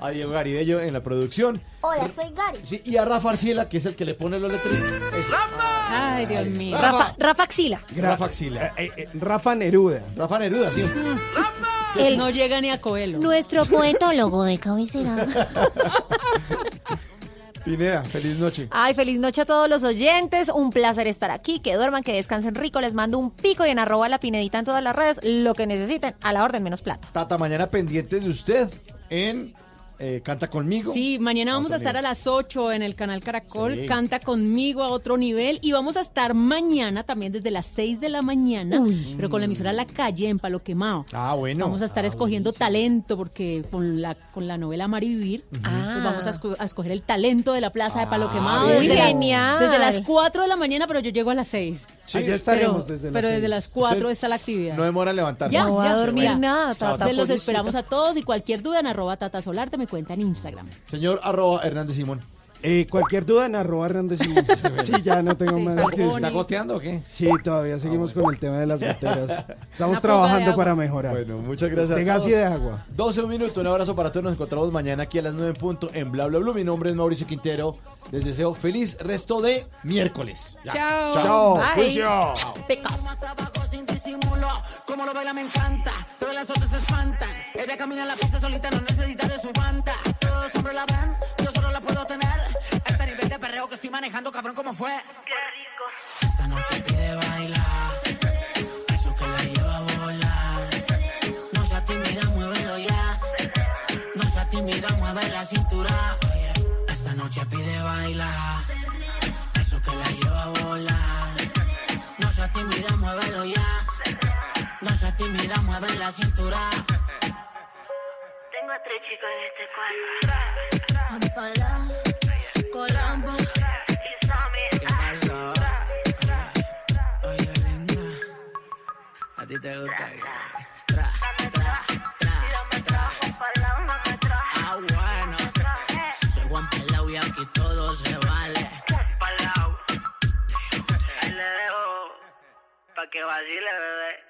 A Diego Garibello en la producción. Hola, soy Gary. Sí, y a Rafa Arcila, que es el que le pone los letreros. Ese. Ay, Dios mío. Rafa, Rafa Axila. Rafa Axila. Eh, eh, Rafa Neruda. Rafa Neruda, sí. El, No llega ni a Coelho. nuestro poetólogo de cabecera. Pineda, feliz noche. Ay, feliz noche a todos los oyentes. Un placer estar aquí. Que duerman, que descansen rico. Les mando un pico y en arroba la pinedita en todas las redes. Lo que necesiten, a la orden menos plata. Tata, mañana pendientes de usted en eh, Canta Conmigo. Sí, mañana vamos a estar a las 8 en el canal Caracol. Sí. Canta conmigo a otro nivel. Y vamos a estar mañana también desde las 6 de la mañana, pero con la emisora La Calle en Palo Quemado. Ah, bueno. Vamos a estar Ah, escogiendo talento porque con la con la novela Amar y Vivir pues vamos a, esco- a escoger el talento de la plaza de Palo Ah, Quemado desde, las- Genial. desde las 4 de la mañana, pero yo llego a las 6. Sí, Allá estaremos pero desde las pero desde las 4 Usted está la actividad. No demora en levantarse. Ya, No va a dormir ya. nada, Tata. Entonces los esperamos a todos y cualquier duda en arroba Tata Solarte me cuenta en Instagram. Señor arroba Hernández Simón. Eh, cualquier duda en arroba Hernández Simón. Sí, ya no tengo Sí, más está que bonito. ¿Está goteando o qué? Sí, todavía seguimos con el tema de las goteras. Estamos Una poca trabajando agua. para mejorar. Bueno, muchas gracias de a gas todos. y de agua. 12 un minuto, un abrazo para todos. Nos encontramos mañana aquí a las 9 en punto en Bla Bla Bla. Mi nombre es Mauricio Quintero. Les deseo feliz resto de miércoles. Ya. Chao. Chao, Bye. juicio. Pecas. Más abajo sin disimulo, como lo baila me encanta. Todas las otras se espantan. Ella camina en la pista solita, no necesita de su banda. Todos los hombres la ven, yo solo la puedo tener. Este nivel de perreo que estoy manejando, cabrón, ¿cómo fue? Qué rico. Esta noche mueve la cintura. Tengo a tres chicos en este cuarto. Ampala, Colombo. Y Sammy, ¿Qué pasó? Oye, linda. A ti te gusta. Tra, tra, tra, me traje. Ah, bueno. Soy Juan Palau y aquí todo se vale. Palau. Ahí le dejo pa' que vacile, bebé.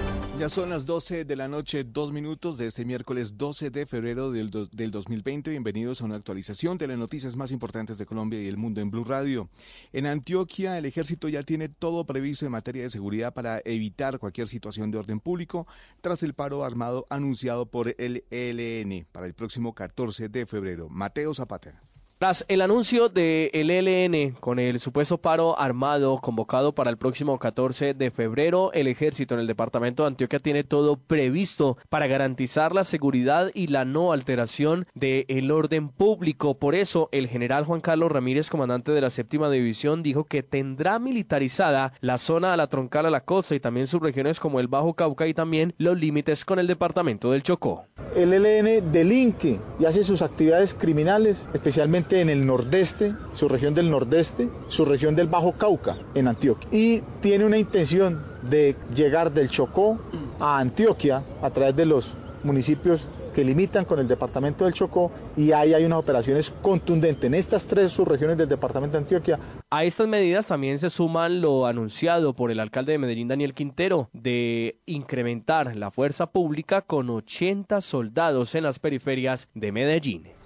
Ya son las 12 de la noche, dos minutos de este miércoles 12 de febrero del, do- del 2020. Bienvenidos a una actualización de las noticias más importantes de Colombia y el mundo en Blue Radio. En Antioquia, el ejército ya tiene todo previsto en materia de seguridad para evitar cualquier situación de orden público tras el paro armado anunciado por el ELN para el próximo 14 de febrero. Mateo Zapata. Tras el anuncio del ELN con el supuesto paro armado convocado para el próximo 14 de febrero, el ejército en el departamento de Antioquia tiene todo previsto para garantizar la seguridad y la no alteración del orden público. Por eso, el general Juan Carlos Ramírez, comandante de la séptima división, dijo que tendrá militarizada la zona a la troncal a la costa y también sus regiones como el Bajo Cauca y también los límites con el departamento del Chocó. El ELN delinque y hace sus actividades criminales, especialmente en el nordeste, su región del nordeste, su región del Bajo Cauca, en Antioquia. Y tiene una intención de llegar del Chocó a Antioquia a través de los municipios que limitan con el departamento del Chocó y ahí hay unas operaciones contundentes en estas tres subregiones del departamento de Antioquia. A estas medidas también se suman lo anunciado por el alcalde de Medellín, Daniel Quintero, de incrementar la fuerza pública con 80 soldados en las periferias de Medellín.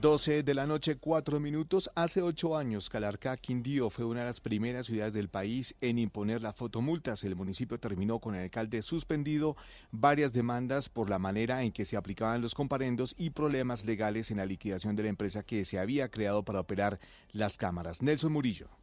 12 de la noche, 4 minutos. Hace ocho años, Calarcá, Quindío fue una de las primeras ciudades del país en imponer las fotomultas. El municipio terminó con el alcalde suspendido varias demandas por la manera en que se aplicaban los comparendos y problemas legales en la liquidación de la empresa que se había creado para operar las cámaras. Nelson Murillo.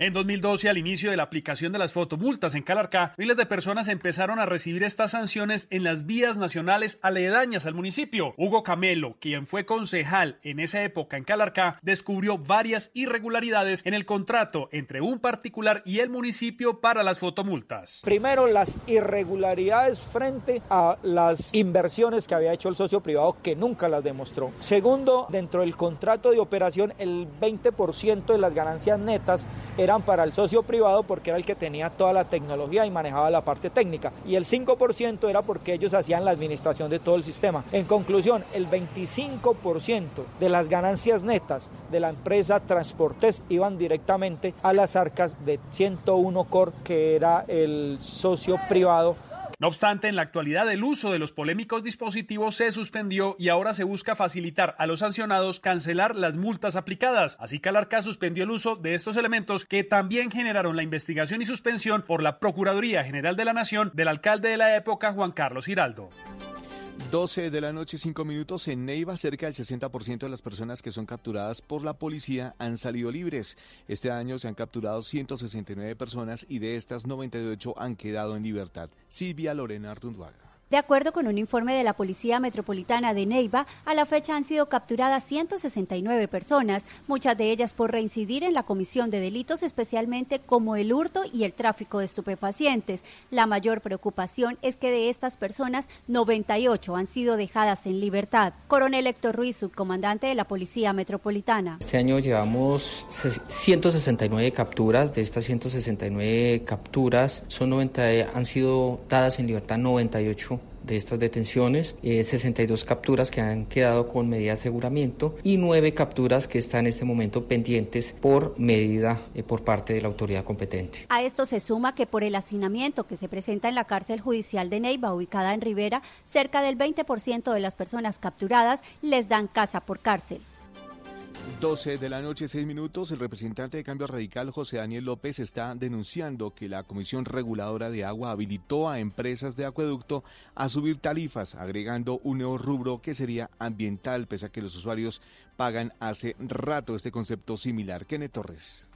En 2012, al inicio de la aplicación de las fotomultas en Calarcá, miles de personas empezaron a recibir estas sanciones en las vías nacionales aledañas al municipio. Hugo Camelo, quien fue concejal en esa época en Calarcá, descubrió varias irregularidades en el contrato entre un particular y el municipio para las fotomultas. Primero, las irregularidades frente a las inversiones que había hecho el socio privado que nunca las demostró. Segundo, dentro del contrato de operación, el 20% de las ganancias netas eran para el socio privado porque era el que tenía toda la tecnología y manejaba la parte técnica. Y el 5% era porque ellos hacían la administración de todo el sistema. En conclusión, el 25% de las ganancias netas de la empresa Transportes iban directamente a las arcas de 101 Core, que era el socio privado no obstante, en la actualidad el uso de los polémicos dispositivos se suspendió y ahora se busca facilitar a los sancionados cancelar las multas aplicadas. Así Calarca suspendió el uso de estos elementos que también generaron la investigación y suspensión por la Procuraduría General de la Nación del alcalde de la época, Juan Carlos Giraldo. 12 de la noche, 5 minutos. En Neiva, cerca del 60% de las personas que son capturadas por la policía han salido libres. Este año se han capturado 169 personas y de estas 98 han quedado en libertad. Silvia Lorena Artunduaga. De acuerdo con un informe de la Policía Metropolitana de Neiva, a la fecha han sido capturadas 169 personas, muchas de ellas por reincidir en la comisión de delitos, especialmente como el hurto y el tráfico de estupefacientes. La mayor preocupación es que de estas personas, 98 han sido dejadas en libertad. Coronel Héctor Ruiz, subcomandante de la Policía Metropolitana. Este año llevamos 169 capturas. De estas 169 capturas, son 90, han sido dadas en libertad 98 de estas detenciones, 62 capturas que han quedado con medida de aseguramiento y 9 capturas que están en este momento pendientes por medida eh, por parte de la autoridad competente. A esto se suma que por el hacinamiento que se presenta en la cárcel judicial de Neiva, ubicada en Rivera, cerca del 20% de las personas capturadas les dan casa por cárcel. 12 de la noche, 6 minutos. El representante de Cambio Radical, José Daniel López, está denunciando que la Comisión Reguladora de Agua habilitó a empresas de acueducto a subir tarifas, agregando un nuevo rubro que sería ambiental, pese a que los usuarios pagan hace rato este concepto similar. Kenneth Torres.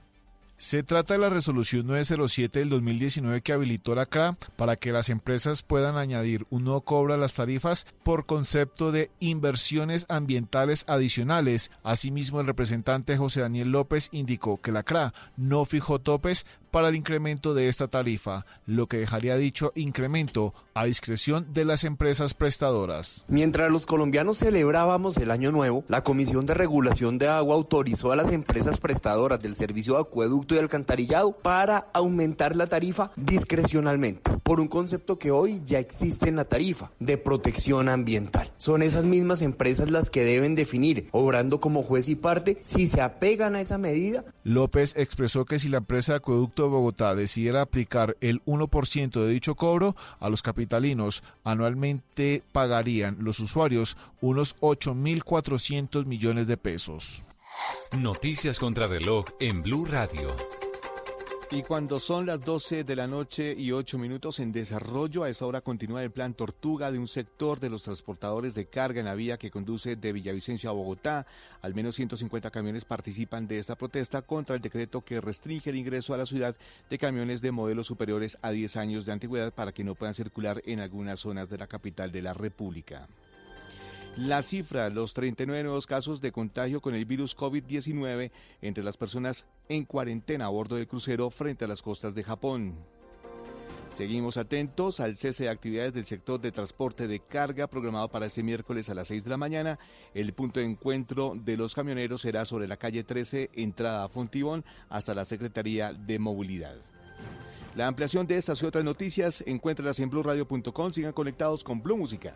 Se trata de la resolución 907 del 2019 que habilitó la CRA para que las empresas puedan añadir un nuevo cobro a las tarifas por concepto de inversiones ambientales adicionales. Asimismo, el representante José Daniel López indicó que la CRA no fijó topes para el incremento de esta tarifa, lo que dejaría dicho incremento a discreción de las empresas prestadoras. Mientras los colombianos celebrábamos el Año Nuevo, la Comisión de Regulación de Agua autorizó a las empresas prestadoras del servicio de acueducto y alcantarillado para aumentar la tarifa discrecionalmente, por un concepto que hoy ya existe en la tarifa, de protección ambiental. Son esas mismas empresas las que deben definir, obrando como juez y parte, si se apegan a esa medida. López expresó que si la empresa de acueducto Bogotá decidiera aplicar el 1% de dicho cobro a los capitalinos, anualmente pagarían los usuarios unos 8.400 millones de pesos. Noticias contra reloj en Blue Radio. Y cuando son las 12 de la noche y 8 minutos en desarrollo, a esa hora continúa el plan Tortuga de un sector de los transportadores de carga en la vía que conduce de Villavicencio a Bogotá. Al menos 150 camiones participan de esta protesta contra el decreto que restringe el ingreso a la ciudad de camiones de modelos superiores a 10 años de antigüedad para que no puedan circular en algunas zonas de la capital de la República. La cifra, los 39 nuevos casos de contagio con el virus COVID-19 entre las personas en cuarentena a bordo del crucero frente a las costas de Japón. Seguimos atentos al cese de actividades del sector de transporte de carga programado para este miércoles a las 6 de la mañana. El punto de encuentro de los camioneros será sobre la calle 13, entrada a Fontibón, hasta la Secretaría de Movilidad. La ampliación de estas y otras noticias, encuéntralas en blueradio.com. Sigan conectados con Blue Música.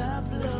stop love.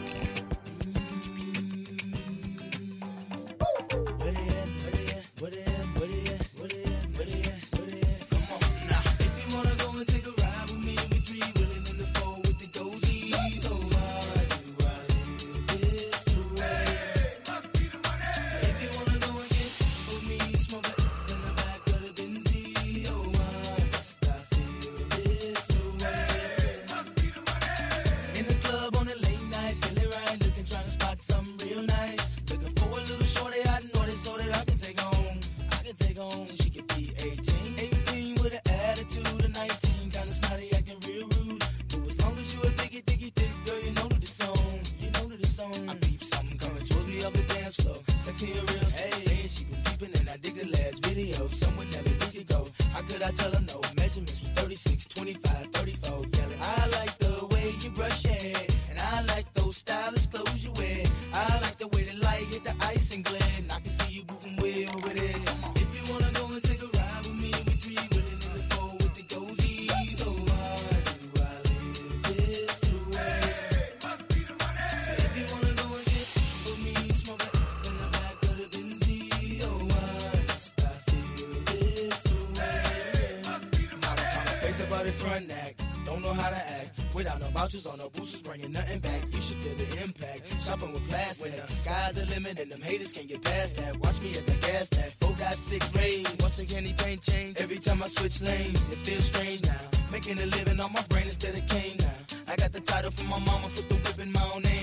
Face about it front act. Don't know how to act. Without no vouchers on no boosters, bringing nothing back. You should feel the impact. Shopping with plastic. When the sky's the limit and them haters can't get past that. Watch me as I gas that. Four got six range. Once again, anything change. Every time I switch lanes, it feels strange now. Making a living on my brain instead of cane now. I got the title from my mama, put the whip in my own name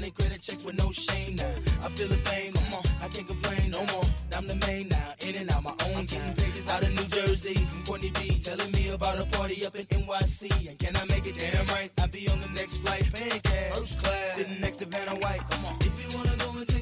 change now. Running credit checks with no shame now. I feel the fame, come on, I can't complain no more. I'm the main now, in and out my own time. Out of New Jersey from Courtney B, telling me about a party up in NYC. And can I make it damn right? I'll be on the next flight, paying cash, first class, sitting next to Vanna White. Come on, if you wanna go and take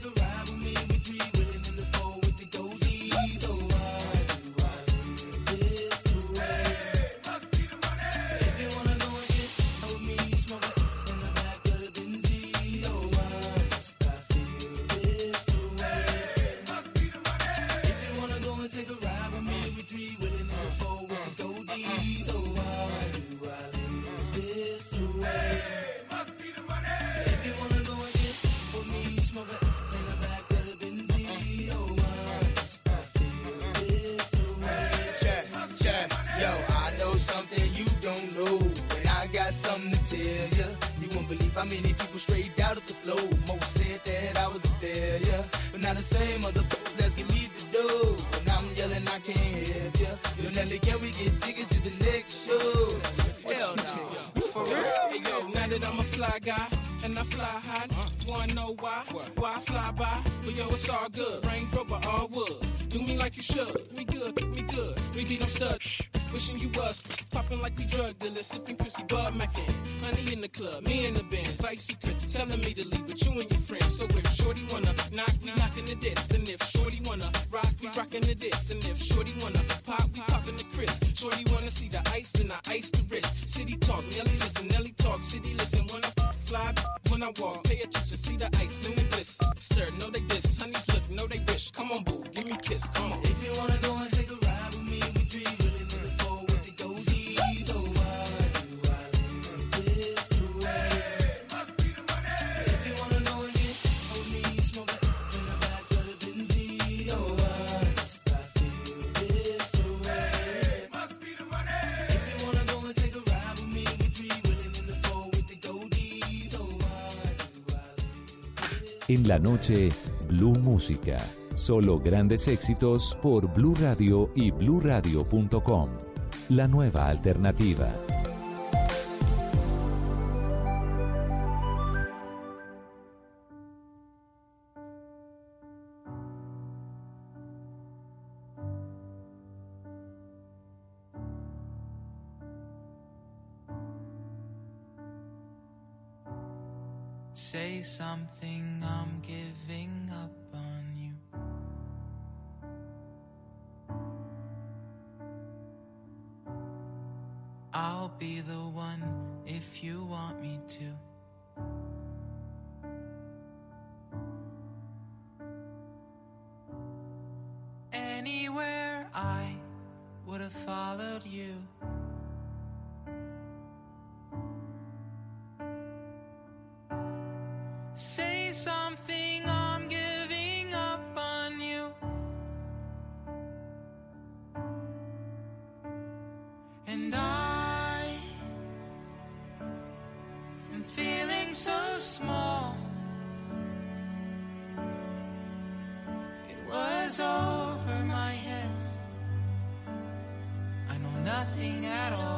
how many people straight out of the flow. Most said that I was a failure, but now the same motherfuckers asking me to do. And I'm yelling, I can't help ya. Yo, Nelly, can we get tickets to the next show? Hell no. For real? Yo, now that I'm a fly guy and I fly high, wanna know why? Why I fly by? But yo, it's all good. Range Rover, all wood. Do me like you should. Me good, me good. We be no stud. Wishing you was popping like we drug dealers, sipping Chrissy Bud Mackin. Honey in the club, me in the bands, icy Chris telling me to leave with you and your friends. So if Shorty wanna knock, we knocking the diss, and if Shorty wanna rock, we rocking the diss, and if Shorty wanna pop, we popping the Chris. Shorty wanna see the ice, then I ice the wrist. City talk, Nelly listen, Nelly talk, city listen. When I fly, when I walk, pay attention, see the ice in the bliss. Stir, know they diss, honeys look, know they wish. Come on, boo, give me kiss, En la noche, Blue Música. Solo grandes éxitos por Blue Radio y bluradio.com. La nueva alternativa. And I am feeling so small. It was over my head. I know nothing at all.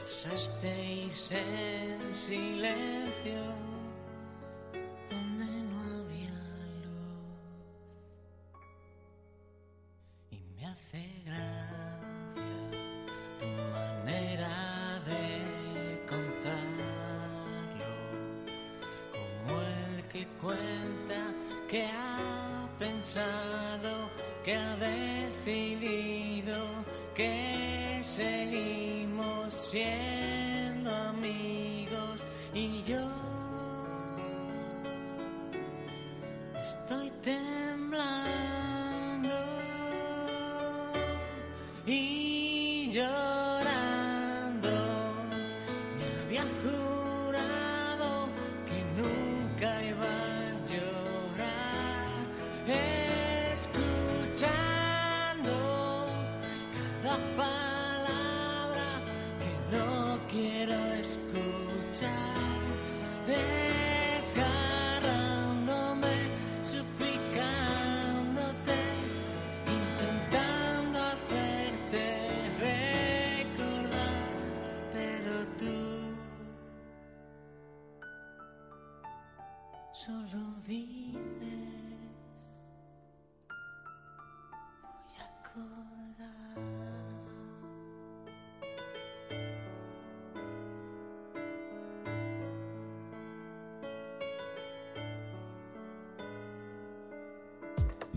Pasasteis en silencio.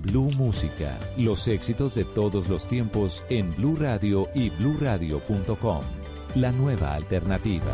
Blue Música, los éxitos de todos los tiempos en Blue Radio y bluradio.com. La nueva alternativa.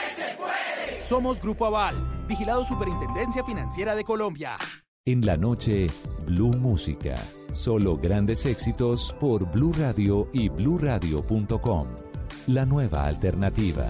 Somos Grupo Aval, vigilado Superintendencia Financiera de Colombia. En la noche, Blue Música. Solo grandes éxitos por Blue Radio y bluradio.com. La nueva alternativa.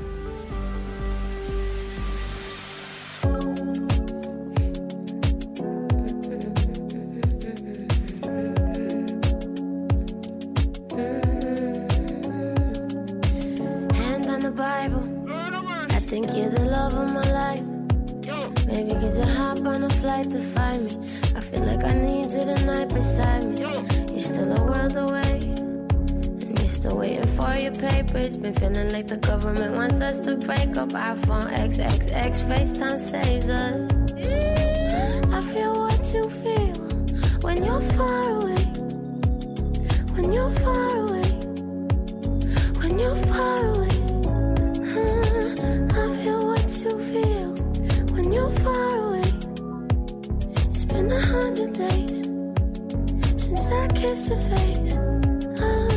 days since I kissed your face. Ah.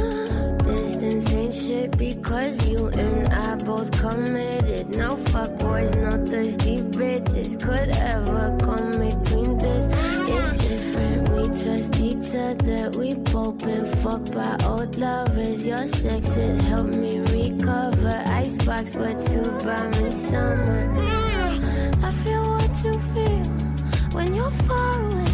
Distance ain't shit because you and I both committed. No fuck boys, no thirsty bitches could ever come between this. It's different. We trust each other. We both been fucked by old lovers. Your sex it helped me recover. Icebox, but you brought me summer. I feel what you feel when you're far away.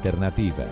alternativa.